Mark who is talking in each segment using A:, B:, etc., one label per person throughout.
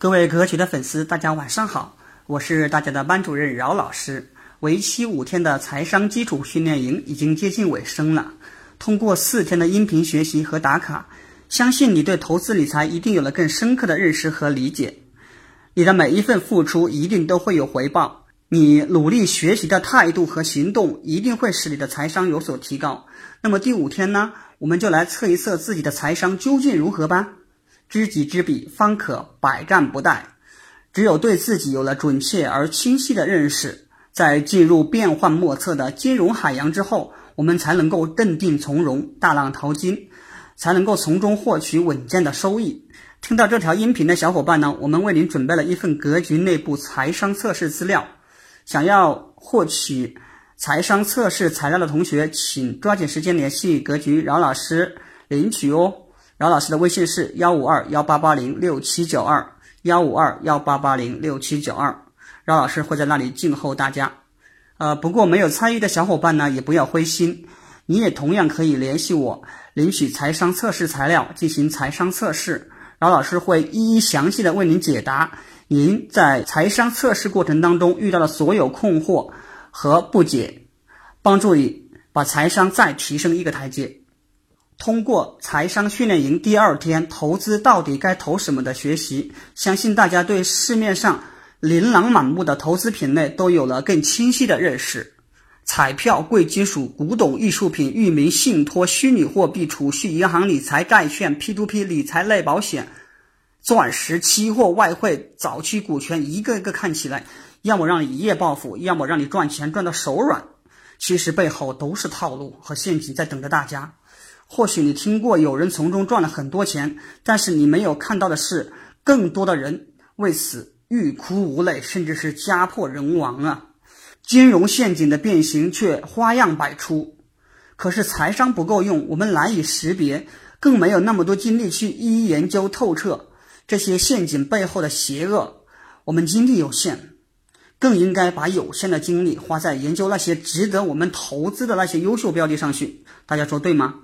A: 各位格局的粉丝，大家晚上好，我是大家的班主任饶老师。为期五天的财商基础训练营已经接近尾声了。通过四天的音频学习和打卡，相信你对投资理财一定有了更深刻的认识和理解。你的每一份付出一定都会有回报，你努力学习的态度和行动一定会使你的财商有所提高。那么第五天呢，我们就来测一测自己的财商究竟如何吧。知己知彼，方可百战不殆。只有对自己有了准确而清晰的认识，在进入变幻莫测的金融海洋之后，我们才能够镇定从容、大浪淘金，才能够从中获取稳健的收益。听到这条音频的小伙伴呢，我们为您准备了一份格局内部财商测试资料。想要获取财商测试材料的同学，请抓紧时间联系格局饶老师领取哦。饶老师的微信是幺五二幺八八零六七九二幺五二幺八八零六七九二，饶老师会在那里静候大家。呃，不过没有参与的小伙伴呢，也不要灰心，你也同样可以联系我领取财商测试材料进行财商测试，饶老师会一一详细的为您解答您在财商测试过程当中遇到的所有困惑和不解，帮助你把财商再提升一个台阶。通过财商训练营第二天投资到底该投什么的学习，相信大家对市面上琳琅满目的投资品类都有了更清晰的认识。彩票、贵金属、古董艺术品、域名、信托、虚拟货币、储蓄银行理财、债券、P2P 理财类保险、钻石、期货、外汇、早期股权，一个一个看起来，要么让你一夜暴富，要么让你赚钱赚到手软。其实背后都是套路和陷阱在等着大家。或许你听过有人从中赚了很多钱，但是你没有看到的是，更多的人为此欲哭无泪，甚至是家破人亡啊！金融陷阱的变形却花样百出，可是财商不够用，我们难以识别，更没有那么多精力去一一研究透彻这些陷阱背后的邪恶。我们精力有限，更应该把有限的精力花在研究那些值得我们投资的那些优秀标的上去。大家说对吗？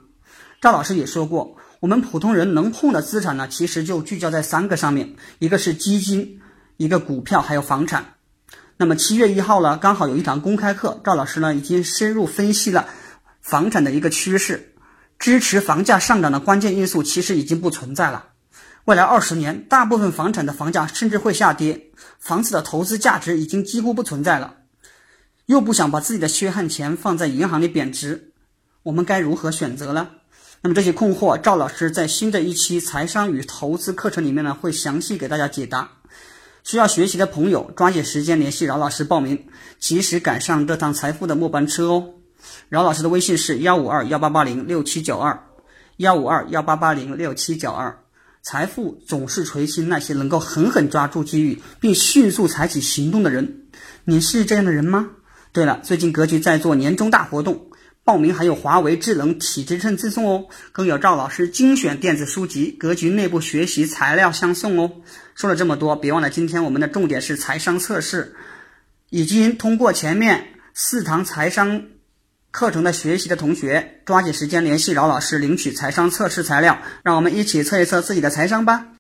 A: 赵老师也说过，我们普通人能碰的资产呢，其实就聚焦在三个上面，一个是基金，一个股票，还有房产。那么七月一号呢，刚好有一堂公开课，赵老师呢已经深入分析了房产的一个趋势，支持房价上涨的关键因素其实已经不存在了。未来二十年，大部分房产的房价甚至会下跌，房子的投资价值已经几乎不存在了。又不想把自己的血汗钱放在银行里贬值，我们该如何选择呢？那么这些困惑，赵老师在新的一期财商与投资课程里面呢，会详细给大家解答。需要学习的朋友，抓紧时间联系饶老师报名，及时赶上这趟财富的末班车哦。饶老师的微信是幺五二幺八八零六七九二，幺五二幺八八零六七九二。财富总是垂青那些能够狠狠抓住机遇，并迅速采取行动的人。你是这样的人吗？对了，最近格局在做年终大活动。报名还有华为智能体脂秤赠送哦，更有赵老师精选电子书籍、格局内部学习材料相送哦。说了这么多，别忘了今天我们的重点是财商测试。已经通过前面四堂财商课程的学习的同学，抓紧时间联系饶老师领取财商测试材料，让我们一起测一测自己的财商吧。